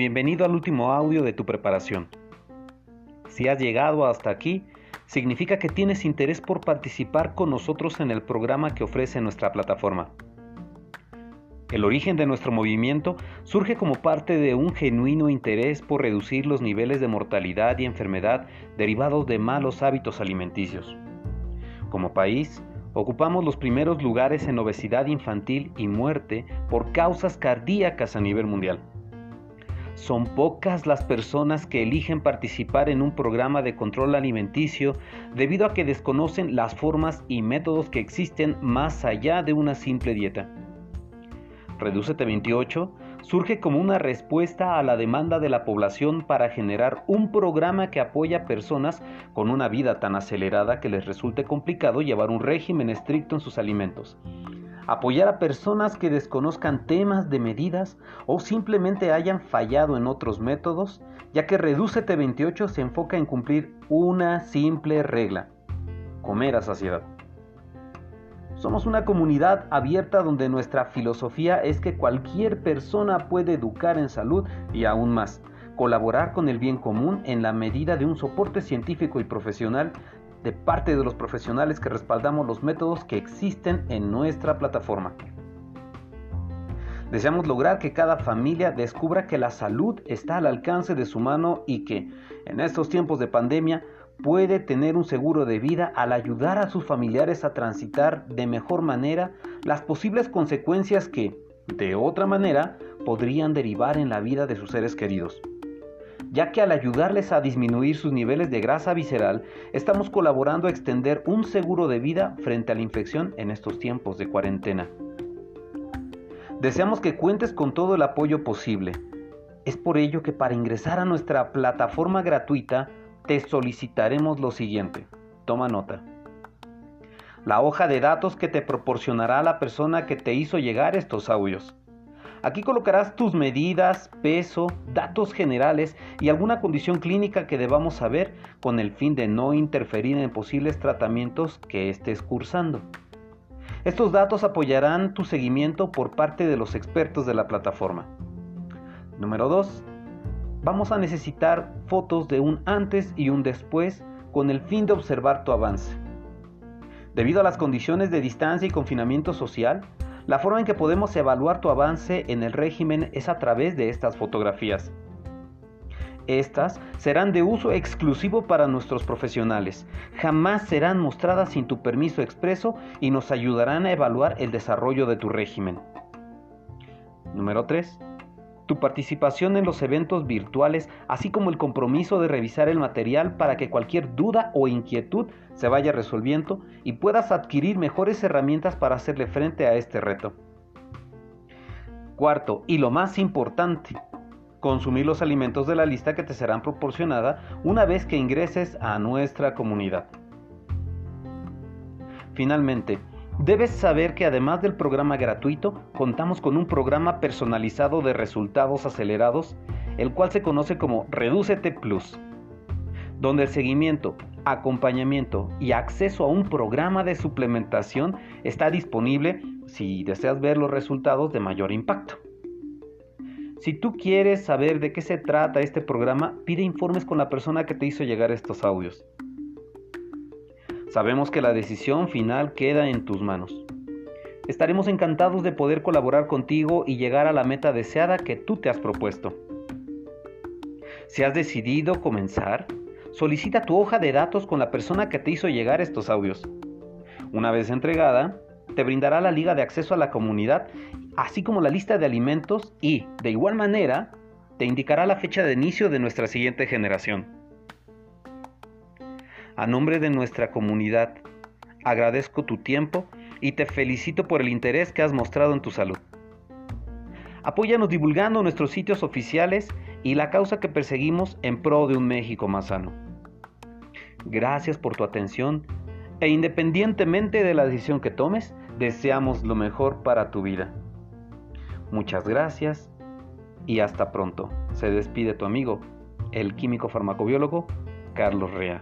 Bienvenido al último audio de tu preparación. Si has llegado hasta aquí, significa que tienes interés por participar con nosotros en el programa que ofrece nuestra plataforma. El origen de nuestro movimiento surge como parte de un genuino interés por reducir los niveles de mortalidad y enfermedad derivados de malos hábitos alimenticios. Como país, ocupamos los primeros lugares en obesidad infantil y muerte por causas cardíacas a nivel mundial. Son pocas las personas que eligen participar en un programa de control alimenticio debido a que desconocen las formas y métodos que existen más allá de una simple dieta. Redúcete 28 surge como una respuesta a la demanda de la población para generar un programa que apoya a personas con una vida tan acelerada que les resulte complicado llevar un régimen estricto en sus alimentos apoyar a personas que desconozcan temas de medidas o simplemente hayan fallado en otros métodos, ya que Reducete 28 se enfoca en cumplir una simple regla, comer a saciedad. Somos una comunidad abierta donde nuestra filosofía es que cualquier persona puede educar en salud y aún más, colaborar con el bien común en la medida de un soporte científico y profesional de parte de los profesionales que respaldamos los métodos que existen en nuestra plataforma. Deseamos lograr que cada familia descubra que la salud está al alcance de su mano y que, en estos tiempos de pandemia, puede tener un seguro de vida al ayudar a sus familiares a transitar de mejor manera las posibles consecuencias que, de otra manera, podrían derivar en la vida de sus seres queridos ya que al ayudarles a disminuir sus niveles de grasa visceral, estamos colaborando a extender un seguro de vida frente a la infección en estos tiempos de cuarentena. Deseamos que cuentes con todo el apoyo posible. Es por ello que para ingresar a nuestra plataforma gratuita te solicitaremos lo siguiente. Toma nota. La hoja de datos que te proporcionará la persona que te hizo llegar estos audios Aquí colocarás tus medidas, peso, datos generales y alguna condición clínica que debamos saber con el fin de no interferir en posibles tratamientos que estés cursando. Estos datos apoyarán tu seguimiento por parte de los expertos de la plataforma. Número 2. Vamos a necesitar fotos de un antes y un después con el fin de observar tu avance. Debido a las condiciones de distancia y confinamiento social, la forma en que podemos evaluar tu avance en el régimen es a través de estas fotografías. Estas serán de uso exclusivo para nuestros profesionales. Jamás serán mostradas sin tu permiso expreso y nos ayudarán a evaluar el desarrollo de tu régimen. Número 3 tu participación en los eventos virtuales, así como el compromiso de revisar el material para que cualquier duda o inquietud se vaya resolviendo y puedas adquirir mejores herramientas para hacerle frente a este reto. Cuarto, y lo más importante, consumir los alimentos de la lista que te serán proporcionada una vez que ingreses a nuestra comunidad. Finalmente, Debes saber que además del programa gratuito, contamos con un programa personalizado de resultados acelerados, el cual se conoce como Reducete Plus, donde el seguimiento, acompañamiento y acceso a un programa de suplementación está disponible si deseas ver los resultados de mayor impacto. Si tú quieres saber de qué se trata este programa, pide informes con la persona que te hizo llegar estos audios. Sabemos que la decisión final queda en tus manos. Estaremos encantados de poder colaborar contigo y llegar a la meta deseada que tú te has propuesto. Si has decidido comenzar, solicita tu hoja de datos con la persona que te hizo llegar estos audios. Una vez entregada, te brindará la liga de acceso a la comunidad, así como la lista de alimentos y, de igual manera, te indicará la fecha de inicio de nuestra siguiente generación. A nombre de nuestra comunidad, agradezco tu tiempo y te felicito por el interés que has mostrado en tu salud. Apóyanos divulgando nuestros sitios oficiales y la causa que perseguimos en pro de un México más sano. Gracias por tu atención e independientemente de la decisión que tomes, deseamos lo mejor para tu vida. Muchas gracias y hasta pronto. Se despide tu amigo, el químico farmacobiólogo Carlos Rea.